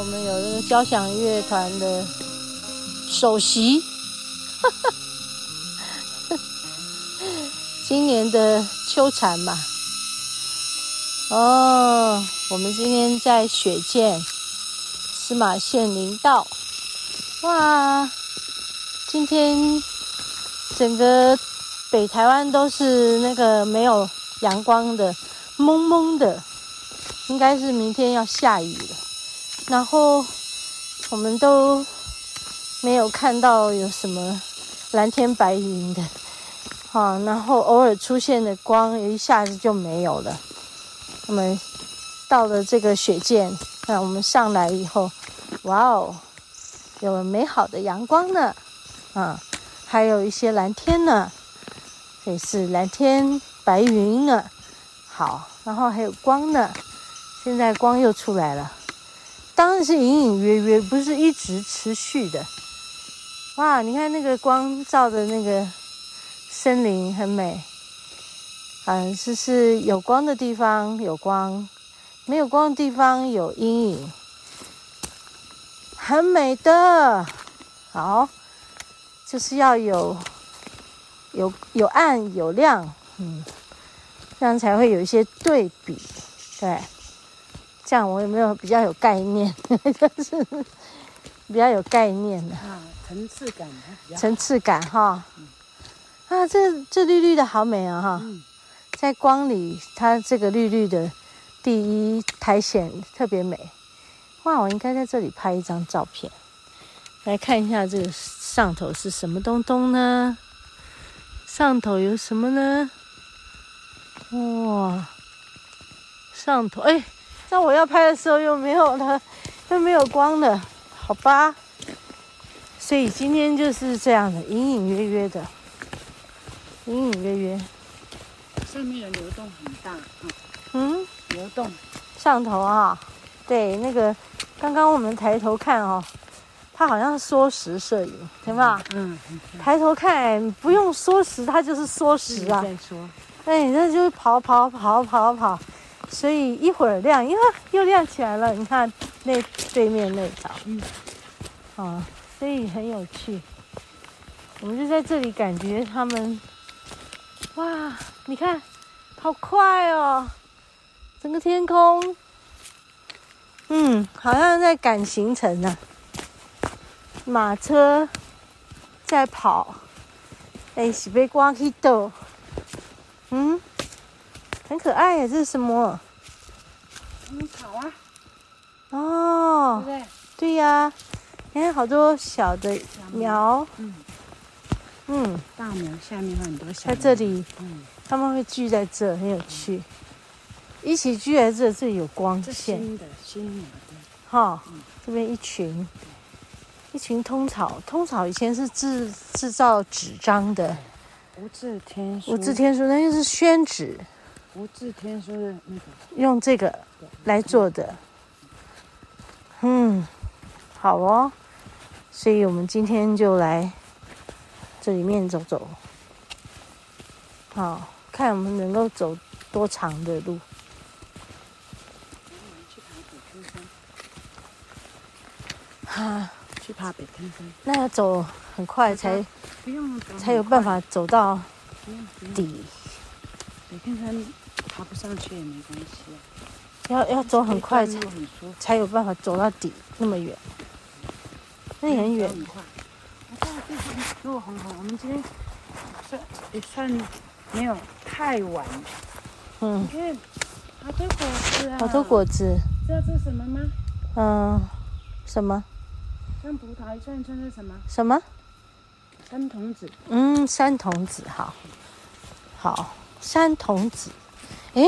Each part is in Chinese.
我们有这个交响乐团的首席，今年的秋蝉嘛。哦，我们今天在雪见司马县林道。哇，今天整个北台湾都是那个没有阳光的，蒙蒙的，应该是明天要下雨了。然后我们都没有看到有什么蓝天白云的，啊，然后偶尔出现的光，一下子就没有了。我们到了这个雪见，那我们上来以后，哇哦！有了美好的阳光呢，啊，还有一些蓝天呢，也是蓝天白云呢。好，然后还有光呢，现在光又出来了，当然是隐隐约约，不是一直持续的。哇，你看那个光照的那个森林很美，嗯，是是有光的地方有光，没有光的地方有阴影。很美的，好，就是要有有有暗有亮，嗯，这样才会有一些对比，对，这样我有没有比较有概念？就是比较有概念的啊，层次感，层次感哈，啊，这这绿绿的好美啊哈，在光里它这个绿绿的，第一苔藓特别美。哇，我应该在这里拍一张照片，来看一下这个上头是什么东东呢？上头有什么呢？哇，上头哎，那我要拍的时候又没有了，又没有光了，好吧？所以今天就是这样的，隐隐约约的，隐隐约约。上面的流动很大，嗯，流动。上头啊。对，那个刚刚我们抬头看哦，它好像是缩时摄影，对吧？嗯。嗯，抬头看不用缩时，它就是缩时啊。再说。哎，那就跑跑跑跑跑，所以一会儿亮，因为又亮起来了。你看那对面那条，嗯，啊，所以很有趣。我们就在这里感觉他们，哇，你看，好快哦，整个天空。嗯，好像在赶行程呢、啊，马车在跑，哎，是被刮起的，嗯，很可爱耶，这是什么？嗯，草啊。哦，对，对，对呀，你看好多小的苗，嗯，嗯，大苗下面有很多小。在这里，嗯，他们会聚在这，很有趣。嗯一起聚在这，这里有光线。新的新的，哈，这边一群，一群通草。通草以前是制制造纸张的。无字天书。无字天书，那就是宣纸。无字天说的那个。用这个来做的。嗯，好哦。所以我们今天就来这里面走走。好，看我们能够走多长的路。啊，去爬北天山，那要走很快才，才有办法走到底。北天山爬不上去也没关系啊，要要走很快才才有办法走到底那么远，那也很远。很快。路很好，我们今天算也算没有太晚。嗯。你看，好多果子啊！好多果子。知道这是什么吗？嗯，什么？像葡萄一串一串是什么？什么？山童子。嗯，山童子，好，好，山童子。诶，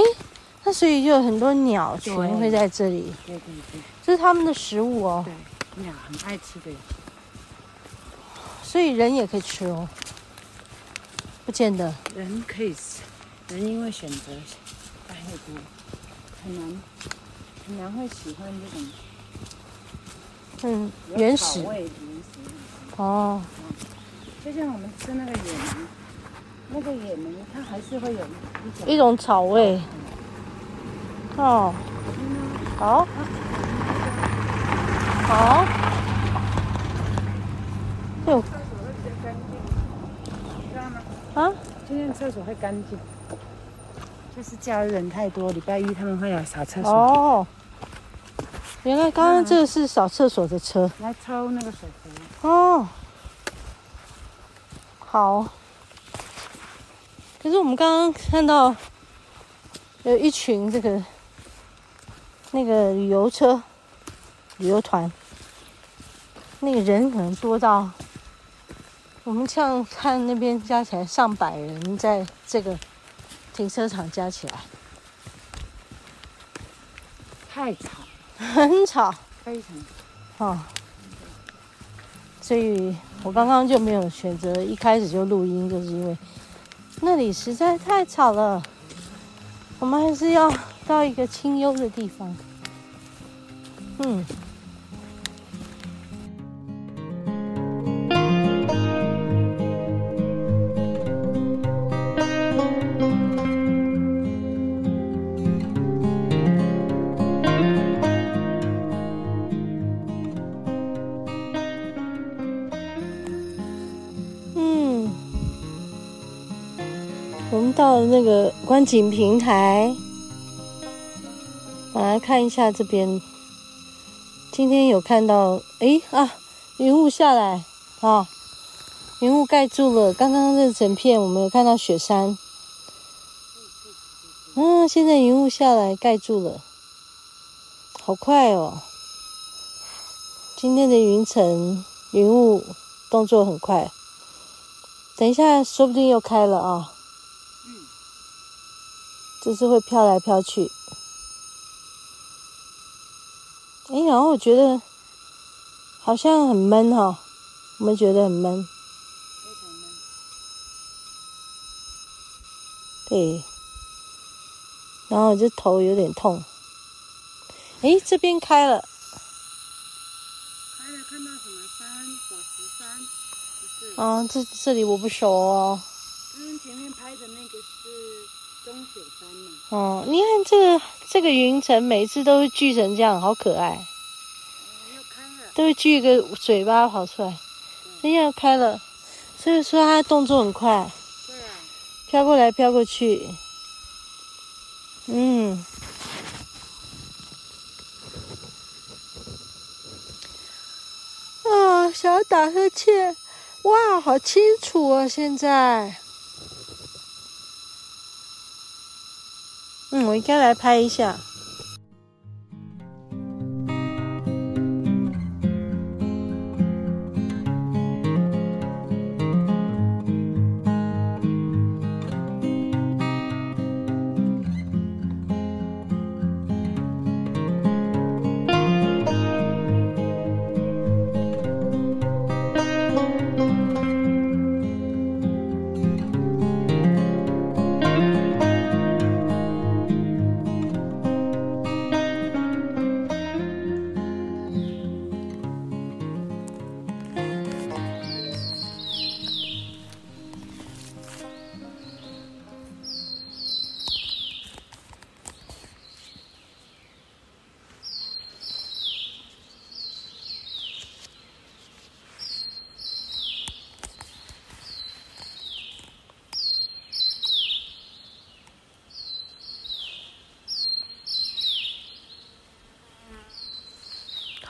那所以就有很多鸟群会在这里。对对对。吃它们的食物哦。对，鸟很爱吃的。所以人也可以吃哦。不见得。人可以吃，人因为选择太多，很难很难会喜欢这种。嗯，原始。原始。哦。就像我们吃那个野莓，那个野莓它还是会有一种一种草味。哦。好。好。哟。啊？今天厕所会干净，就是假日人太多，礼拜一他们会来扫厕所。哦。原来刚刚这个是扫厕所的车。来抽那个水壶。哦。好，可是我们刚刚看到有一群这个那个旅游车、旅游团，那个人可能多到我们像看那边加起来上百人，在这个停车场加起来，太吵，很吵，非常吵哦。所以我刚刚就没有选择一开始就录音，就是因为那里实在太吵了。我们还是要到一个清幽的地方。嗯。到了那个观景平台，我来看一下这边。今天有看到，哎啊，云雾下来啊，云雾盖住了刚刚那整片，我们有看到雪山。嗯，现在云雾下来盖住了，好快哦！今天的云层、云雾动作很快，等一下说不定又开了啊。就是会飘来飘去，哎，然后我觉得好像很闷哈，我们觉得很闷，对，然后我这头有点痛，哎，这边开了，开了，看到什么山？火石山？不是？啊，这这里我不熟哦。嗯，前面拍的那个是。中雪山嘛。哦，你看这个这个云层，每次都会聚成这样，好可爱。都会聚一个嘴巴跑出来，这下又开了，所以说它动作很快。对啊。飘过来飘过去。嗯。啊，想要打呵欠。哇，好清楚哦，现在。嗯，我应该来拍一下。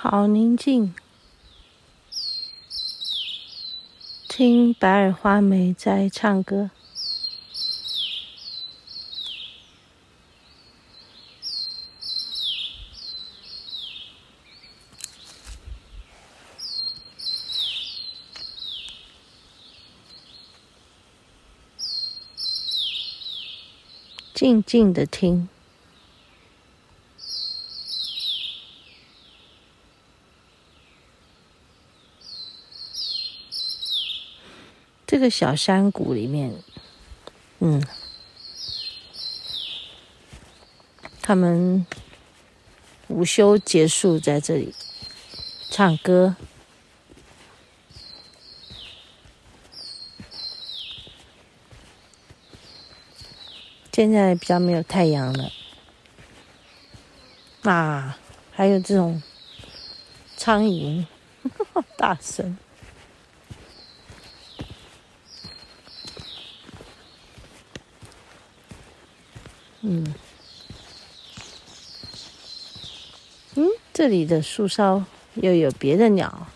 好宁静，听白耳花梅在唱歌。静静的听。这个小山谷里面，嗯，他们午休结束在这里唱歌。现在比较没有太阳了，啊，还有这种苍蝇，大声。嗯，嗯，这里的树梢又有别的鸟。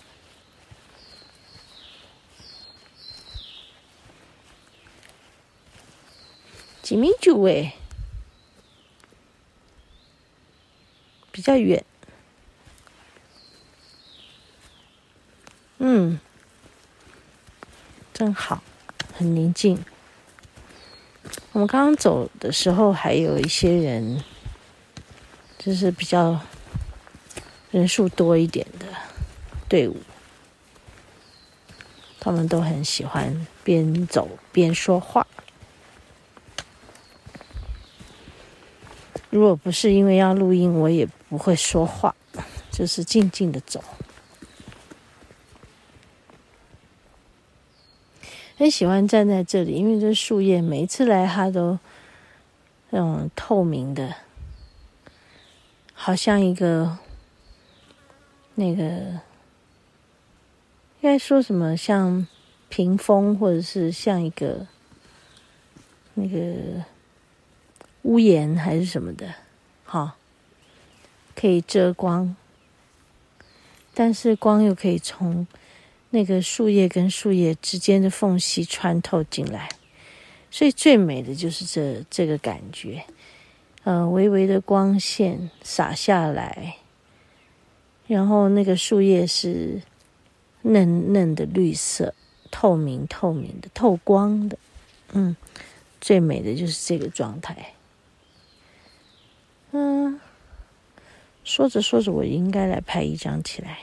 几米九哎，比较远。嗯，真好，很宁静。我们刚刚走的时候，还有一些人，就是比较人数多一点的队伍，他们都很喜欢边走边说话。如果不是因为要录音，我也不会说话，就是静静的走。很喜欢站在这里，因为这树叶每一次来它都那种透明的，好像一个那个应该说什么像屏风，或者是像一个那个。屋檐还是什么的，好，可以遮光，但是光又可以从那个树叶跟树叶之间的缝隙穿透进来，所以最美的就是这这个感觉，呃，微微的光线洒下来，然后那个树叶是嫩嫩的绿色，透明透明的，透光的，嗯，最美的就是这个状态。嗯，说着说着，我应该来拍一张起来。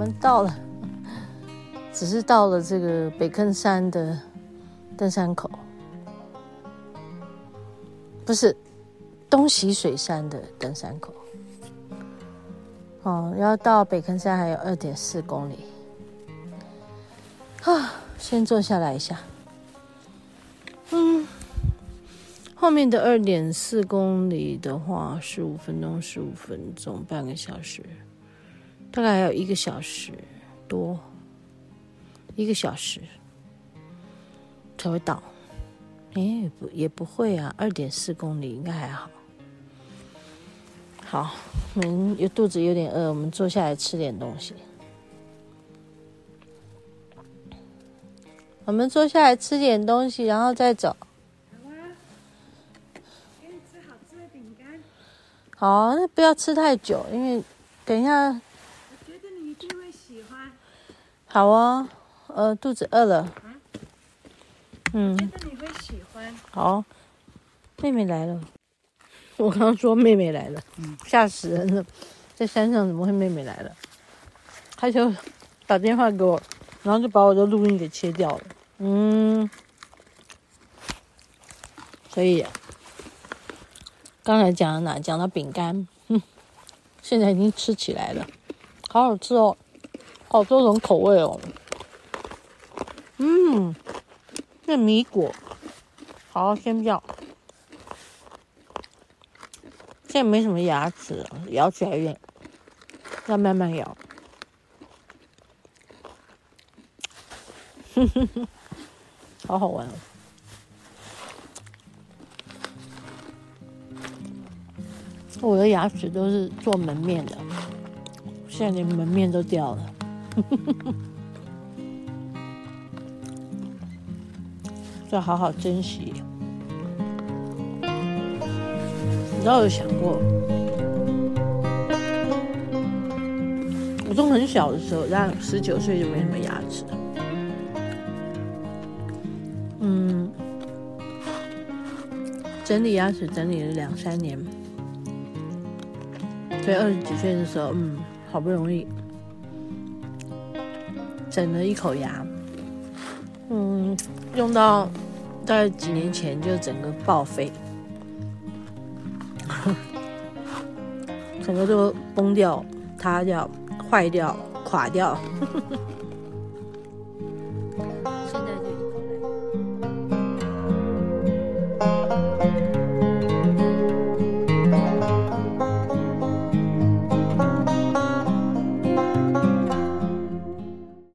我们到了，只是到了这个北坑山的登山口，不是东洗水山的登山口。哦，要到北坑山还有二点四公里。啊，先坐下来一下。嗯，后面的二点四公里的话，十五分钟，十五分钟，半个小时。大概还有一个小时多，一个小时才会到。哎，不也不会啊，二点四公里应该还好。好，我们有肚子有点饿，我们坐下来吃点东西。我们坐下来吃点东西，然后再走。好啊，给你吃好吃的饼干。好，那不要吃太久，因为等一下。好哦，呃，肚子饿了。啊、嗯。觉得你会喜欢。好，妹妹来了。我刚刚说妹妹来了，嗯、吓死人了。在山上怎么会妹妹来了？他就打电话给我，然后就把我的录音给切掉了。嗯。所以，刚才讲到哪？讲到饼干。嗯。现在已经吃起来了，好好吃哦。好多种口味哦，嗯，那米果，好，先不要，现在没什么牙齿，咬起来有点，要慢慢咬，哼哼哼，好好玩哦。我的牙齿都是做门面的，现在连门面都掉了，要好好珍惜。你知道有想过，我从很小的时候，让十九岁就没什么牙齿，嗯，整理牙齿整理了两三年。所以二十几岁的时候，嗯，好不容易整了一口牙，嗯，用到在几年前就整个报废，整个都崩掉、塌掉、坏掉、垮掉。